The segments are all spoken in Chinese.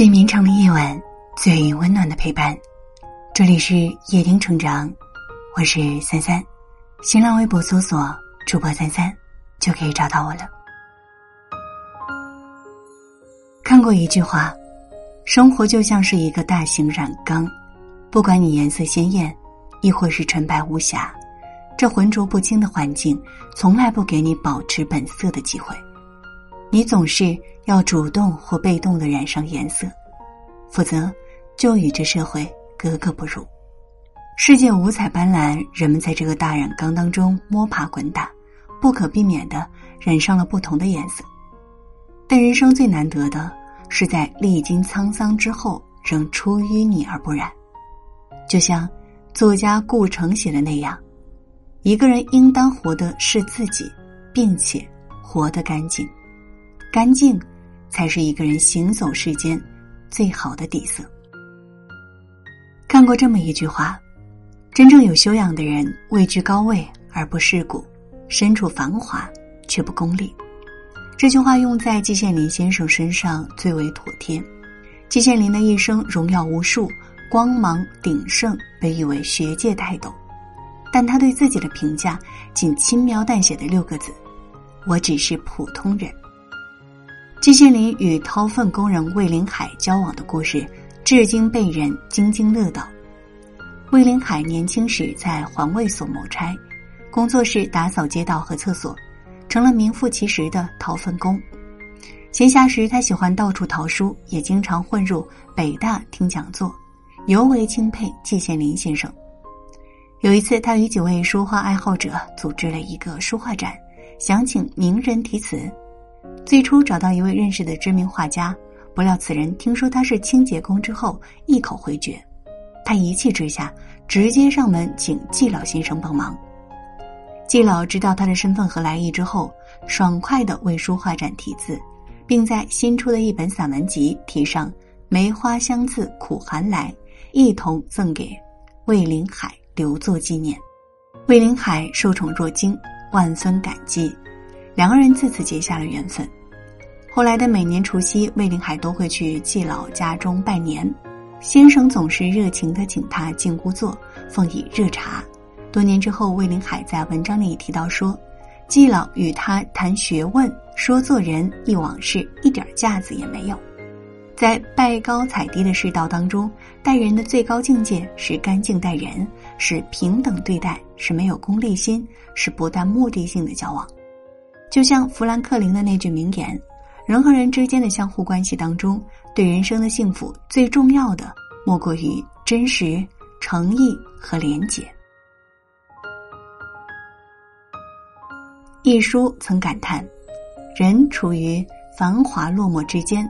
最绵长的夜晚，最温暖的陪伴。这里是夜听成长，我是三三。新浪微博搜索主播三三，就可以找到我了。看过一句话：生活就像是一个大型染缸，不管你颜色鲜艳，亦或是纯白无瑕，这浑浊不清的环境，从来不给你保持本色的机会。你总是。要主动或被动的染上颜色，否则就与这社会格格不入。世界五彩斑斓，人们在这个大染缸当中摸爬滚打，不可避免的染上了不同的颜色。但人生最难得的是在历经沧桑之后，仍出淤泥而不染。就像作家顾城写的那样：“一个人应当活的是自己，并且活得干净，干净。”才是一个人行走世间最好的底色。看过这么一句话：真正有修养的人，位居高位而不世故，身处繁华却不功利。这句话用在季羡林先生身上最为妥帖。季羡林的一生荣耀无数，光芒鼎盛，被誉为学界泰斗。但他对自己的评价仅轻描淡写的六个字：“我只是普通人。”季羡林与掏粪工人魏林海交往的故事，至今被人津津乐道。魏林海年轻时在环卫所谋差，工作是打扫街道和厕所，成了名副其实的掏粪工。闲暇时，他喜欢到处淘书，也经常混入北大听讲座，尤为钦佩季羡林先生。有一次，他与几位书画爱好者组织了一个书画展，想请名人题词。最初找到一位认识的知名画家，不料此人听说他是清洁工之后，一口回绝。他一气之下，直接上门请季老先生帮忙。季老知道他的身份和来意之后，爽快的为书画展题字，并在新出的一本散文集题上“梅花香自苦寒来”，一同赠给魏林海留作纪念。魏林海受宠若惊，万分感激。两个人自此结下了缘分。后来的每年除夕，魏林海都会去季老家中拜年，先生总是热情的请他进屋坐，奉以热茶。多年之后，魏林海在文章里提到说，季老与他谈学问、说做人、忆往事，一点架子也没有。在拜高踩低的世道当中，待人的最高境界是干净待人，是平等对待，是没有功利心，是不带目的性的交往。就像富兰克林的那句名言：“人和人之间的相互关系当中，对人生的幸福最重要的莫过于真实、诚意和廉洁。”一书曾感叹：“人处于繁华落寞之间，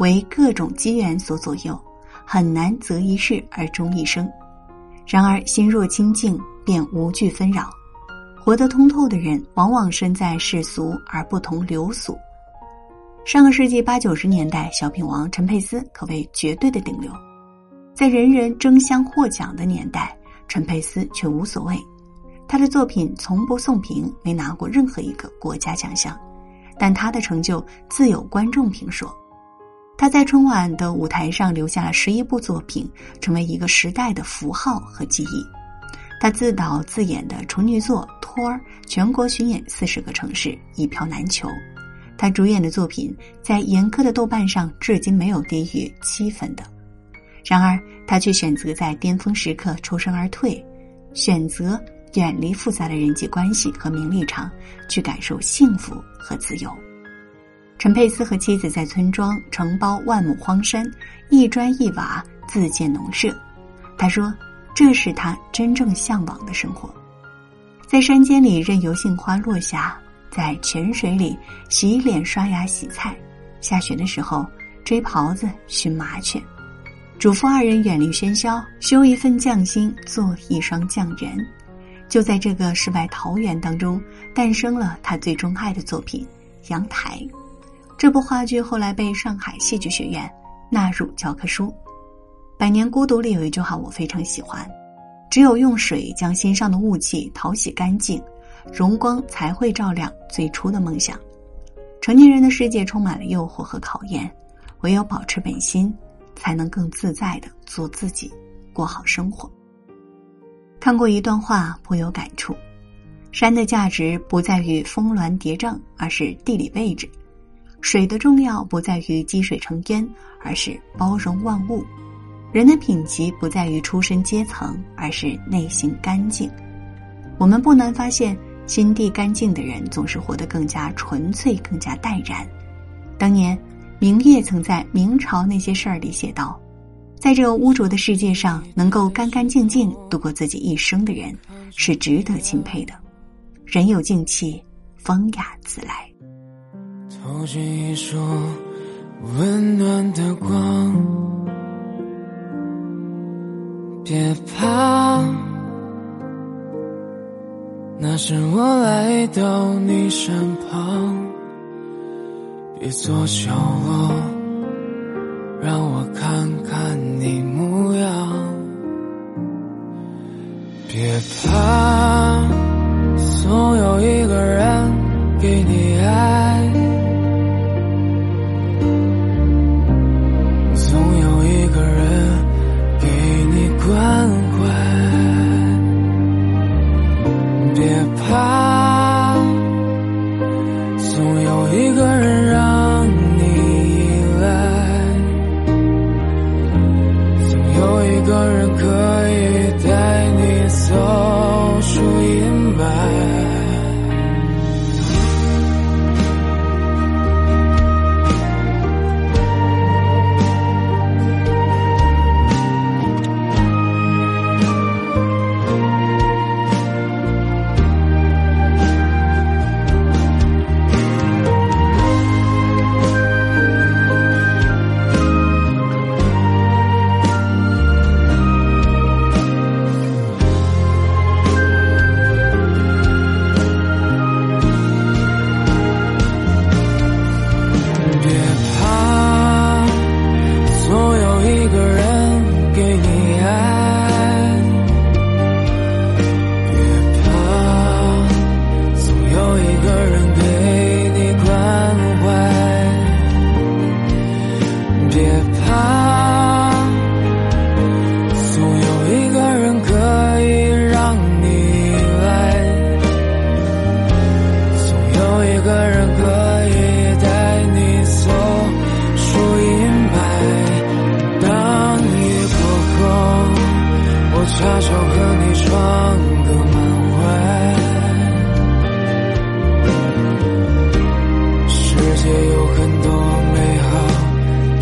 为各种机缘所左右，很难择一事而终一生。然而心若清净，便无惧纷扰。”活得通透的人，往往身在世俗而不同流俗。上个世纪八九十年代，小品王陈佩斯可谓绝对的顶流。在人人争相获奖的年代，陈佩斯却无所谓。他的作品从不送评，没拿过任何一个国家奖项，但他的成就自有观众评说。他在春晚的舞台上留下了十一部作品，成为一个时代的符号和记忆。他自导自演的处女作。托儿全国巡演四十个城市，一票难求。他主演的作品在严苛的豆瓣上至今没有低于七分的。然而，他却选择在巅峰时刻抽身而退，选择远离复杂的人际关系和名利场，去感受幸福和自由。陈佩斯和妻子在村庄承包万亩荒山，一砖一瓦自建农舍。他说：“这是他真正向往的生活。”在山间里任由杏花落下，在泉水里洗脸刷牙洗菜，下雪的时候追狍子寻麻雀，嘱咐二人远离喧嚣，修一份匠心，做一双匠人。就在这个世外桃源当中，诞生了他最钟爱的作品《阳台》。这部话剧后来被上海戏剧学院纳入教科书。《百年孤独》里有一句话我非常喜欢。只有用水将心上的雾气淘洗干净，荣光才会照亮最初的梦想。成年人的世界充满了诱惑和考验，唯有保持本心，才能更自在的做自己，过好生活。看过一段话，颇有感触：山的价值不在于峰峦叠嶂，而是地理位置；水的重要不在于积水成渊，而是包容万物；人的品级不在于出身阶层，而是内心干净。我们不难发现，心地干净的人总是活得更加纯粹，更加淡然。当年。明月曾在《明朝那些事儿》里写道：“在这污浊的世界上，能够干干净净度过自己一生的人，是值得钦佩的。人有静气，风雅自来。”投进一束温暖的光，别怕，那时我来到你身旁。别做角落，让我看看你模样。别怕，总有一个人给你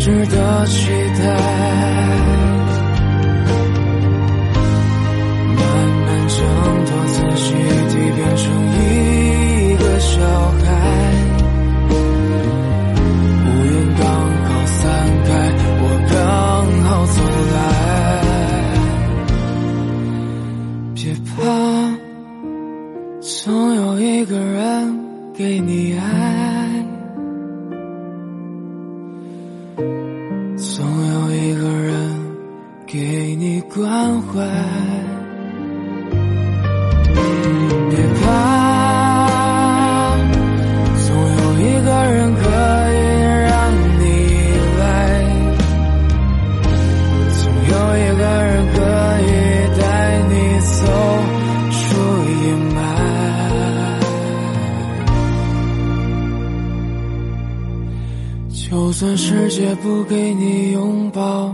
值得期待，慢慢挣脱自己，体变成一个小孩。乌云刚好散开，我刚好走来。别怕，总有一个人给你。别怕，总有一个人可以让你依赖，总有一个人可以带你走出阴霾。就算世界不给你拥抱。